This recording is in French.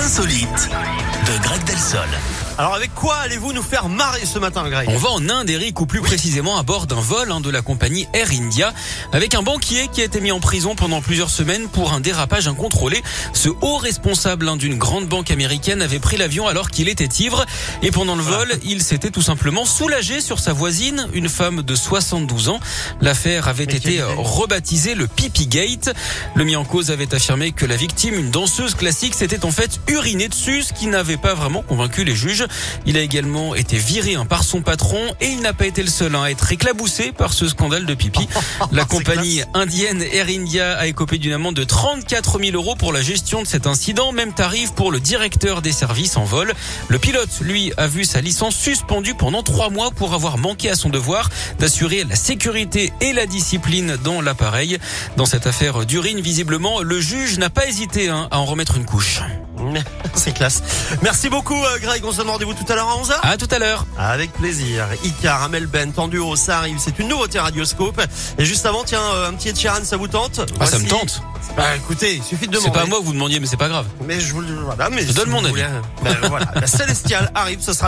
insolites de Greg Delsol. Alors avec quoi allez-vous nous faire marrer ce matin, Greg? On va en Inde, Eric, ou plus précisément à bord d'un vol hein, de la compagnie Air India, avec un banquier qui a été mis en prison pendant plusieurs semaines pour un dérapage incontrôlé. Ce haut responsable hein, d'une grande banque américaine avait pris l'avion alors qu'il était ivre, et pendant le vol, il s'était tout simplement soulagé sur sa voisine, une femme de 72 ans. L'affaire avait Mais été idée. rebaptisée le Pipi Gate. Le mis en cause avait affirmé que la victime, une danseuse classique, s'était en fait urinée dessus, ce qui n'avait pas vraiment convaincu les juges. Il a également été viré hein, par son patron et il n'a pas été le seul hein, à être éclaboussé par ce scandale de pipi. La C'est compagnie indienne Air India a écopé d'une amende de 34 000 euros pour la gestion de cet incident. Même tarif pour le directeur des services en vol. Le pilote, lui, a vu sa licence suspendue pendant trois mois pour avoir manqué à son devoir d'assurer la sécurité et la discipline dans l'appareil. Dans cette affaire d'urine, visiblement, le juge n'a pas hésité hein, à en remettre une couche. C'est classe. Merci beaucoup, euh, Greg. On se donne rendez-vous tout à l'heure à 11h. À tout à l'heure. Avec plaisir. Icar, Amel Ben, tendu haut, ça arrive. C'est une nouveauté Radioscope. Et juste avant, tiens, euh, un petit Ed Sheeran, ça vous tente Ah, ça me tente. Bah écoutez, il suffit de C'est demander. pas à moi que vous demandiez, mais c'est pas grave. Mais je vous le voilà, mais Je donne mon avis. voulez, ben, voilà. La Célestiale arrive, ce sera